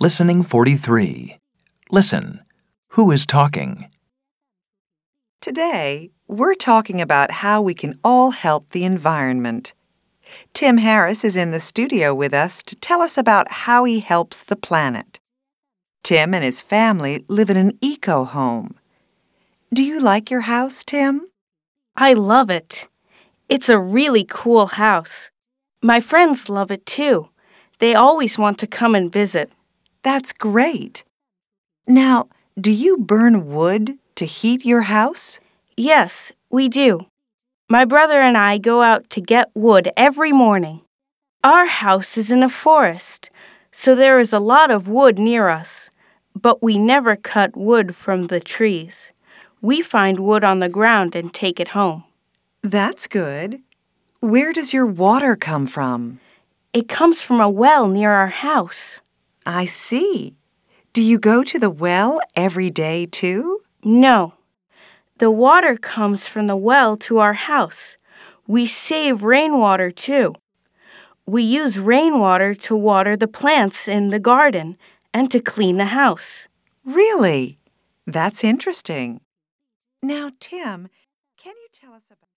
Listening 43. Listen. Who is talking? Today, we're talking about how we can all help the environment. Tim Harris is in the studio with us to tell us about how he helps the planet. Tim and his family live in an eco home. Do you like your house, Tim? I love it. It's a really cool house. My friends love it too. They always want to come and visit. That's great. Now, do you burn wood to heat your house? Yes, we do. My brother and I go out to get wood every morning. Our house is in a forest, so there is a lot of wood near us, but we never cut wood from the trees. We find wood on the ground and take it home. That's good. Where does your water come from? It comes from a well near our house. I see. Do you go to the well every day too? No. The water comes from the well to our house. We save rainwater too. We use rainwater to water the plants in the garden and to clean the house. Really? That's interesting. Now, Tim, can you tell us about